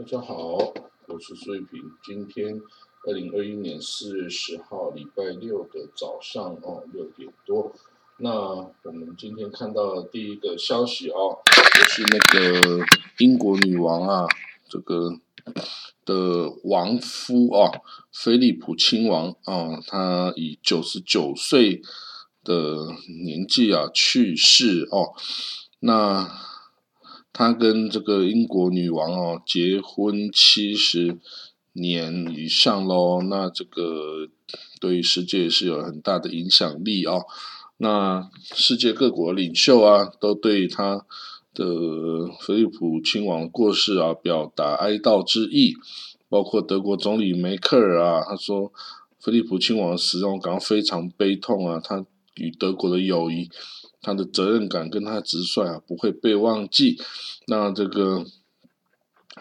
大家好，我是苏玉平。今天二零二一年四月十号，礼拜六的早上哦，六点多。那我们今天看到的第一个消息哦，就是那个英国女王啊，这个的王夫啊，菲利普亲王啊，他以九十九岁的年纪啊去世哦。那他跟这个英国女王哦结婚七十年以上喽，那这个对世界是有很大的影响力哦。那世界各国领袖啊，都对他的菲利普亲王过世啊表达哀悼之意，包括德国总理梅克尔啊，他说菲利普亲王死让我感到非常悲痛啊，他与德国的友谊，他的责任感跟他的直率啊不会被忘记。那这个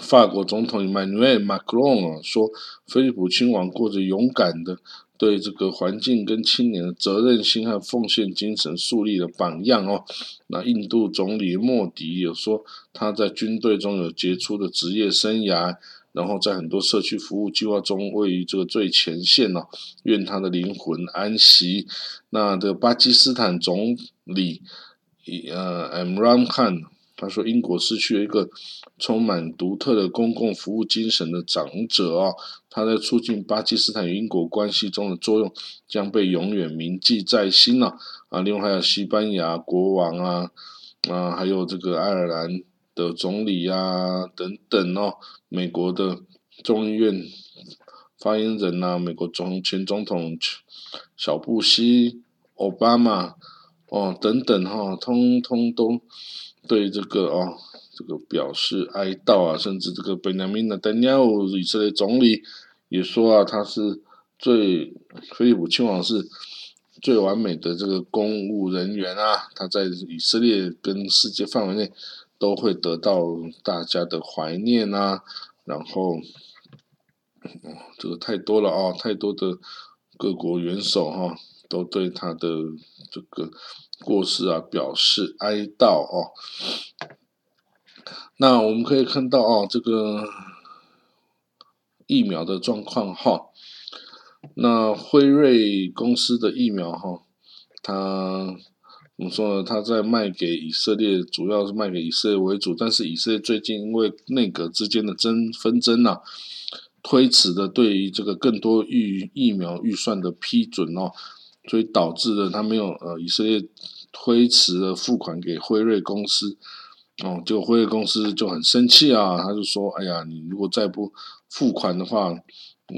法国总统 Emmanuel Macron 啊说，菲利普亲王过着勇敢的。对这个环境跟青年的责任心和奉献精神树立了榜样哦。那印度总理莫迪有说他在军队中有杰出的职业生涯，然后在很多社区服务计划中位于这个最前线哦。愿他的灵魂安息。那这个巴基斯坦总理呃 Imran Khan。他说：“英国失去了一个充满独特的公共服务精神的长者啊，他在促进巴基斯坦与英国关系中的作用将被永远铭记在心了啊！另外还有西班牙国王啊啊，还有这个爱尔兰的总理啊等等哦，美国的众议院发言人呐，美国总前总统小布希、奥巴马哦等等哈，通通都。”对这个哦，这个表示哀悼啊，甚至这个本雅明的丹尼尔以色列总理也说啊，他是最菲利普亲王是最完美的这个公务人员啊，他在以色列跟世界范围内都会得到大家的怀念啊，然后，这个太多了哦，太多的各国元首哈都对他的这个。过世啊，表示哀悼哦。那我们可以看到哦，这个疫苗的状况哈。那辉瑞公司的疫苗哈，它怎么说呢？他在卖给以色列，主要是卖给以色列为主。但是以色列最近因为内阁之间的争纷争呐，推迟的对于这个更多预疫苗预算的批准哦。所以导致了他没有呃，以色列推迟了付款给辉瑞公司，哦，就辉瑞公司就很生气啊，他就说：“哎呀，你如果再不付款的话，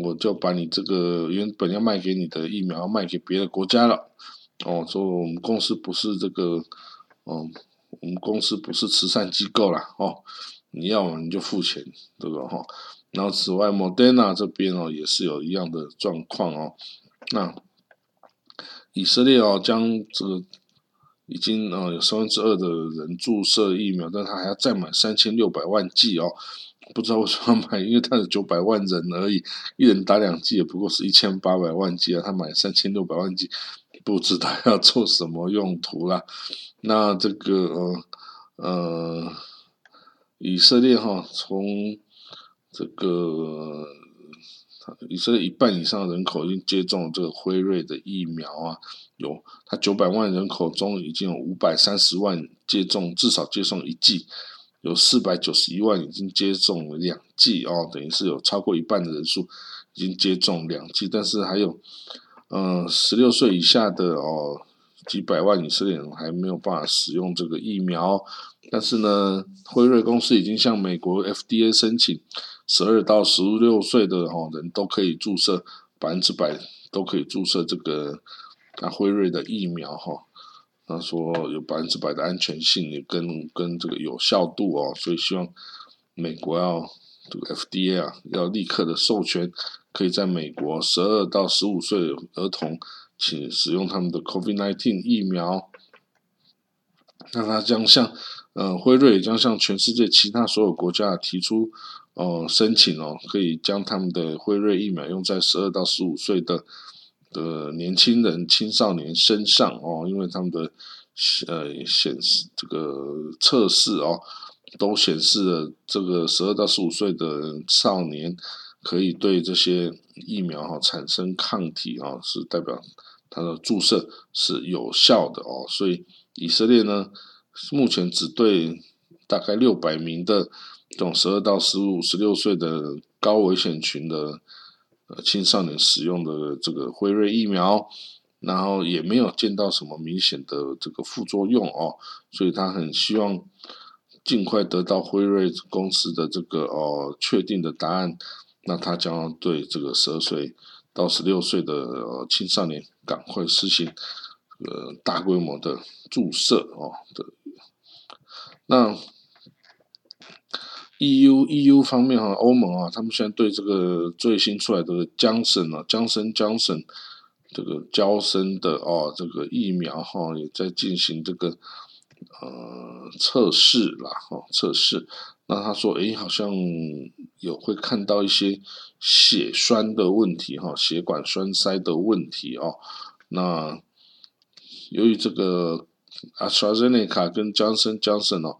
我就把你这个原本要卖给你的疫苗卖给别的国家了。”哦，说我们公司不是这个，哦，我们公司不是慈善机构啦，哦，你要你就付钱，这个哈。然后此外，Moderna 这边哦也是有一样的状况哦，那。以色列哦，将这个已经呃有三分之二的人注射疫苗，但他还要再买三千六百万剂哦，不知道为什么买，因为他有九百万人而已，一人打两剂也不过是一千八百万剂啊，他买三千六百万剂，不知道要做什么用途啦。那这个呃呃，以色列哈，从这个。以色列一半以上的人口已经接种了这个辉瑞的疫苗啊，有他九百万人口中已经有五百三十万接种至少接种一剂，有四百九十一万已经接种了两剂哦，等于是有超过一半的人数已经接种两剂，但是还有嗯十六岁以下的哦几百万以色列人还没有办法使用这个疫苗，但是呢，辉瑞公司已经向美国 FDA 申请。十二到十六岁的哈人都可以注射百分之百都可以注射这个啊辉瑞的疫苗哈，他说有百分之百的安全性也跟跟这个有效度哦，所以希望美国要这个 FDA 啊要立刻的授权，可以在美国十二到十五岁儿童请使用他们的 COVID-19 疫苗，那他将向呃辉瑞将向全世界其他所有国家提出。哦，申请哦，可以将他们的辉瑞疫苗用在十二到十五岁的的年轻人、青少年身上哦，因为他们的呃显示这个测试哦，都显示了这个十二到十五岁的少年可以对这些疫苗哈产生抗体啊，是代表它的注射是有效的哦。所以以色列呢，目前只对大概六百名的这种十二到十五、十六岁的高危险群的呃青少年使用的这个辉瑞疫苗。然后也没有见到什么明显的这个副作用哦，所以他很希望尽快得到辉瑞公司的这个哦确定的答案，那他将对这个十二岁到十六岁的青少年赶快实行呃大规模的注射哦的。那 EU EU 方面哈，欧盟啊，他们现在对这个最新出来的江省啊，江森江省。这个交生的哦，这个疫苗哈也在进行这个呃测试啦，哈测试。那他说，诶，好像有会看到一些血栓的问题哈，血管栓塞的问题哦。那由于这个阿斯 z e n e c a 跟江森江森哦，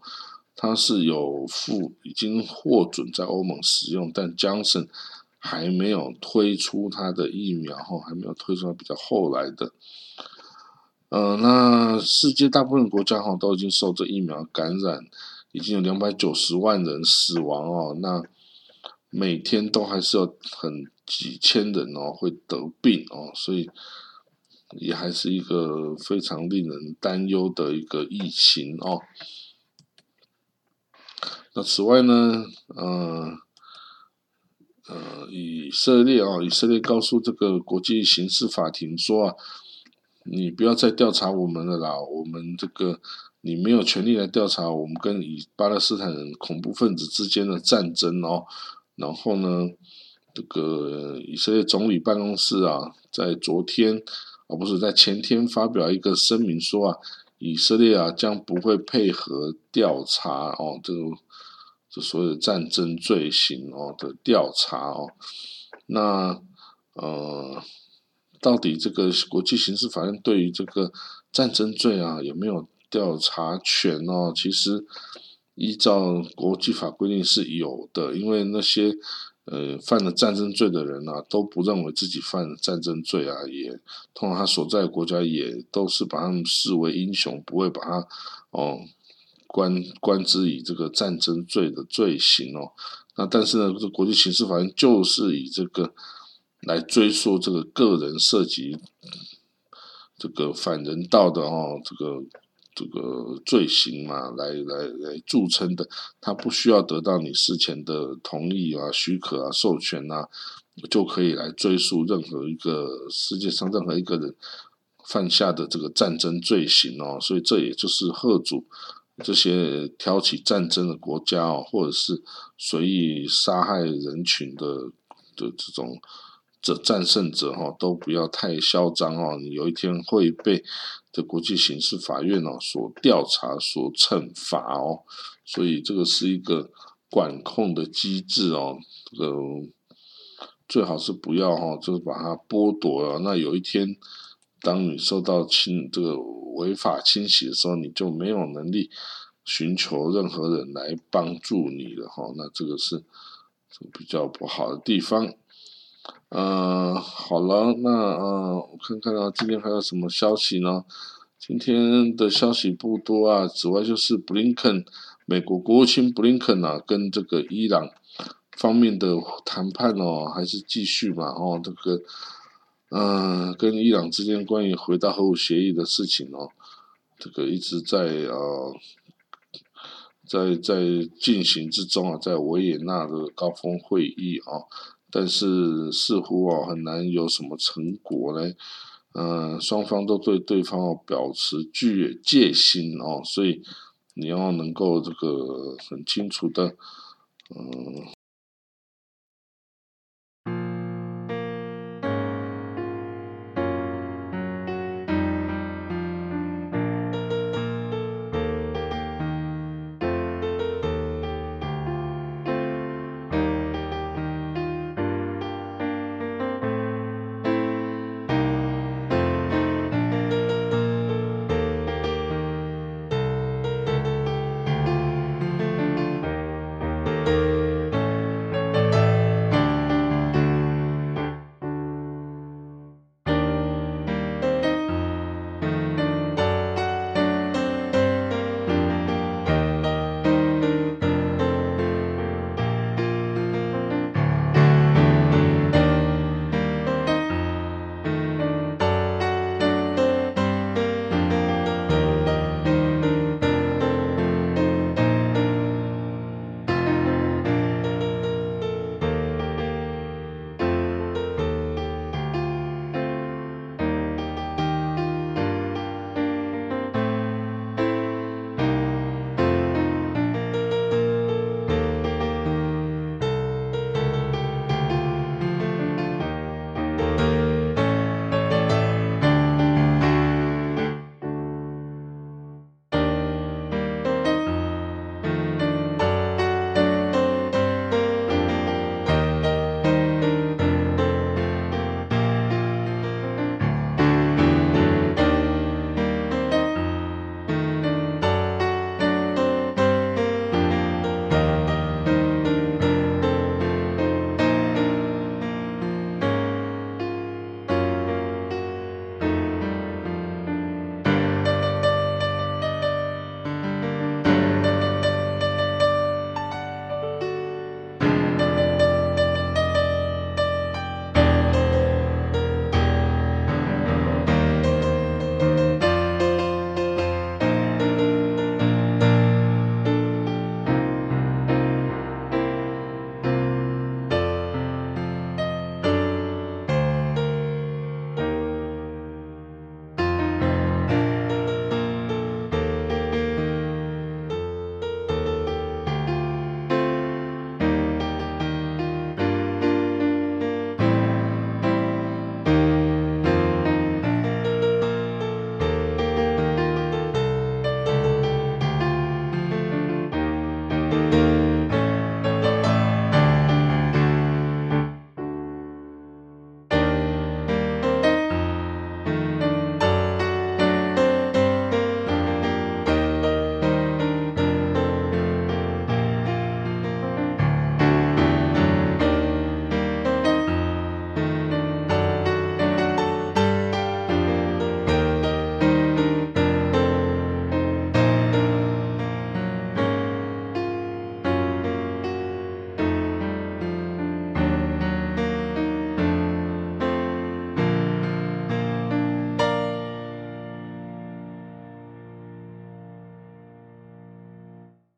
它是有付已经获准在欧盟使用，但江森。还没有推出它的疫苗哈，还没有推出比较后来的。呃，那世界大部分国家哈都已经受这疫苗感染，已经有两百九十万人死亡哦。那每天都还是有很几千人哦会得病哦，所以也还是一个非常令人担忧的一个疫情哦。那此外呢，嗯。呃，以色列啊，以色列告诉这个国际刑事法庭说啊，你不要再调查我们了啦，我们这个你没有权利来调查我们跟以巴勒斯坦人恐怖分子之间的战争哦。然后呢，这个以色列总理办公室啊，在昨天而不是在前天发表一个声明说啊，以色列啊将不会配合调查哦，这个。所有战争罪行哦的调查哦，那呃，到底这个国际刑事法院对于这个战争罪啊有没有调查权哦？其实依照国际法规定是有的，因为那些呃犯了战争罪的人啊都不认为自己犯了战争罪啊，也通常他所在国家也都是把他们视为英雄，不会把他哦。关关之以这个战争罪的罪行哦，那但是呢，这国际刑事法院就是以这个来追溯这个个人涉及这个反人道的哦，这个这个罪行嘛，来来来著称的，他不需要得到你事前的同意啊、许可啊、授权啊，就可以来追溯任何一个世界上任何一个人犯下的这个战争罪行哦，所以这也就是贺主。这些挑起战争的国家哦，或者是随意杀害人群的的这种这战胜者哈，都不要太嚣张哦。你有一天会被这国际刑事法院哦所调查、所惩罚哦。所以这个是一个管控的机制哦。这个最好是不要哈，就是把它剥夺了。那有一天，当你受到侵这个。违法侵袭的时候，你就没有能力寻求任何人来帮助你了哈。那这个是比较不好的地方。呃，好了，那呃，我看看啊，今天还有什么消息呢？今天的消息不多啊，此外就是布林肯，美国国务卿布林肯啊，跟这个伊朗方面的谈判哦，还是继续嘛哦，这个。嗯，跟伊朗之间关于回到核武协议的事情哦，这个一直在呃，在在进行之中啊，在维也纳的高峰会议啊，但是似乎啊很难有什么成果嘞。嗯，双方都对对方哦保持距戒心哦，所以你要能够这个很清楚的，嗯。